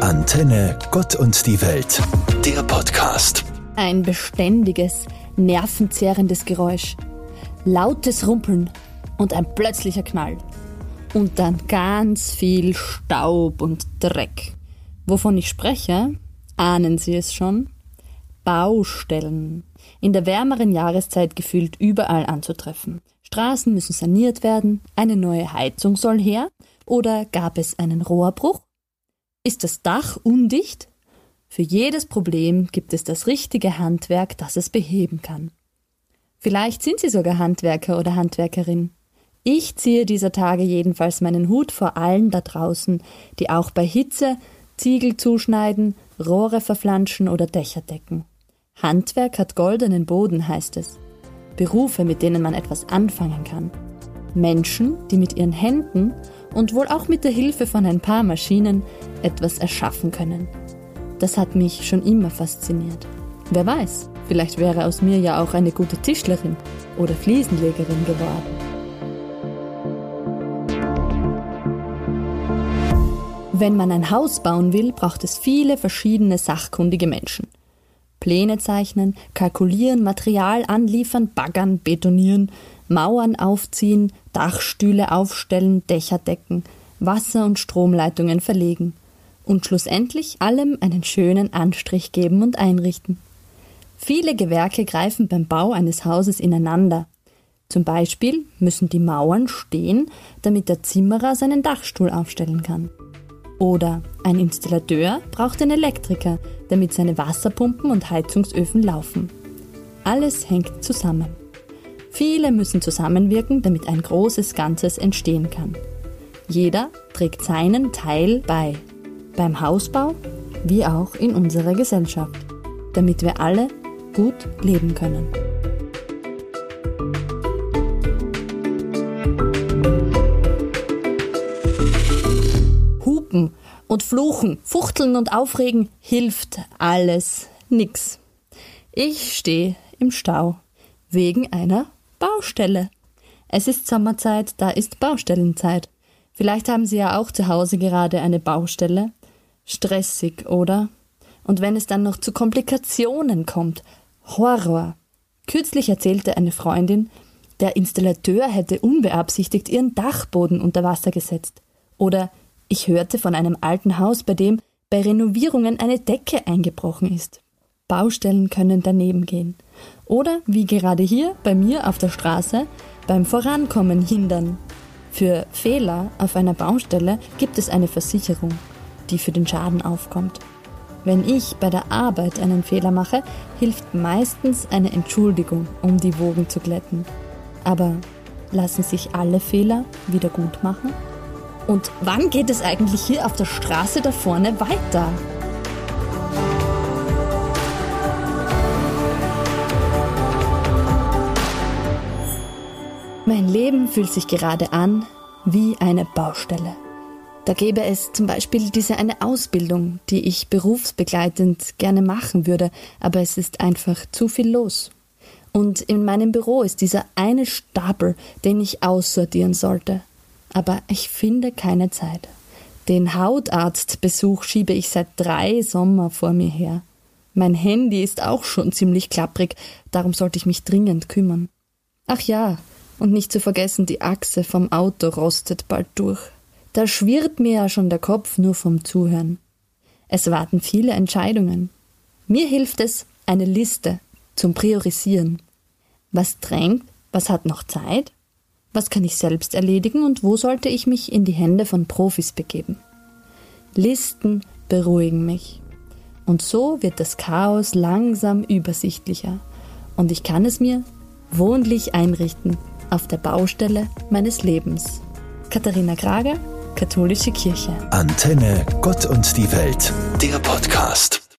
Antenne Gott und die Welt, der Podcast. Ein beständiges, nervenzehrendes Geräusch, lautes Rumpeln und ein plötzlicher Knall. Und dann ganz viel Staub und Dreck. Wovon ich spreche, ahnen Sie es schon? Baustellen. In der wärmeren Jahreszeit gefühlt überall anzutreffen. Straßen müssen saniert werden, eine neue Heizung soll her, oder gab es einen Rohrbruch? Ist das Dach undicht? Für jedes Problem gibt es das richtige Handwerk, das es beheben kann. Vielleicht sind Sie sogar Handwerker oder Handwerkerin. Ich ziehe dieser Tage jedenfalls meinen Hut vor allen da draußen, die auch bei Hitze Ziegel zuschneiden, Rohre verflanschen oder Dächer decken. Handwerk hat goldenen Boden, heißt es. Berufe, mit denen man etwas anfangen kann. Menschen, die mit ihren Händen und wohl auch mit der Hilfe von ein paar Maschinen etwas erschaffen können. Das hat mich schon immer fasziniert. Wer weiß, vielleicht wäre aus mir ja auch eine gute Tischlerin oder Fliesenlegerin geworden. Wenn man ein Haus bauen will, braucht es viele verschiedene sachkundige Menschen. Pläne zeichnen, kalkulieren, Material anliefern, baggern, betonieren, Mauern aufziehen, Dachstühle aufstellen, Dächer decken, Wasser- und Stromleitungen verlegen und schlussendlich allem einen schönen Anstrich geben und einrichten. Viele Gewerke greifen beim Bau eines Hauses ineinander. Zum Beispiel müssen die Mauern stehen, damit der Zimmerer seinen Dachstuhl aufstellen kann. Oder ein Installateur braucht einen Elektriker, damit seine Wasserpumpen und Heizungsöfen laufen. Alles hängt zusammen. Viele müssen zusammenwirken, damit ein großes Ganzes entstehen kann. Jeder trägt seinen Teil bei, beim Hausbau wie auch in unserer Gesellschaft, damit wir alle gut leben können. Fluchen, fuchteln und aufregen hilft alles nix. Ich stehe im Stau wegen einer Baustelle. Es ist Sommerzeit, da ist Baustellenzeit. Vielleicht haben Sie ja auch zu Hause gerade eine Baustelle. Stressig, oder? Und wenn es dann noch zu Komplikationen kommt. Horror. Kürzlich erzählte eine Freundin, der Installateur hätte unbeabsichtigt ihren Dachboden unter Wasser gesetzt. Oder ich hörte von einem alten Haus, bei dem bei Renovierungen eine Decke eingebrochen ist. Baustellen können daneben gehen. Oder wie gerade hier bei mir auf der Straße beim Vorankommen hindern. Für Fehler auf einer Baustelle gibt es eine Versicherung, die für den Schaden aufkommt. Wenn ich bei der Arbeit einen Fehler mache, hilft meistens eine Entschuldigung, um die Wogen zu glätten. Aber lassen sich alle Fehler wieder gut machen? Und wann geht es eigentlich hier auf der Straße da vorne weiter? Mein Leben fühlt sich gerade an wie eine Baustelle. Da gäbe es zum Beispiel diese eine Ausbildung, die ich berufsbegleitend gerne machen würde, aber es ist einfach zu viel los. Und in meinem Büro ist dieser eine Stapel, den ich aussortieren sollte. Aber ich finde keine Zeit. Den Hautarztbesuch schiebe ich seit drei Sommer vor mir her. Mein Handy ist auch schon ziemlich klapprig, darum sollte ich mich dringend kümmern. Ach ja, und nicht zu vergessen, die Achse vom Auto rostet bald durch. Da schwirrt mir ja schon der Kopf nur vom Zuhören. Es warten viele Entscheidungen. Mir hilft es eine Liste zum Priorisieren. Was drängt, was hat noch Zeit, was kann ich selbst erledigen und wo sollte ich mich in die Hände von Profis begeben. Listen beruhigen mich. Und so wird das Chaos langsam übersichtlicher und ich kann es mir wohnlich einrichten auf der Baustelle meines Lebens. Katharina Krage, Katholische Kirche. Antenne Gott und die Welt, der Podcast.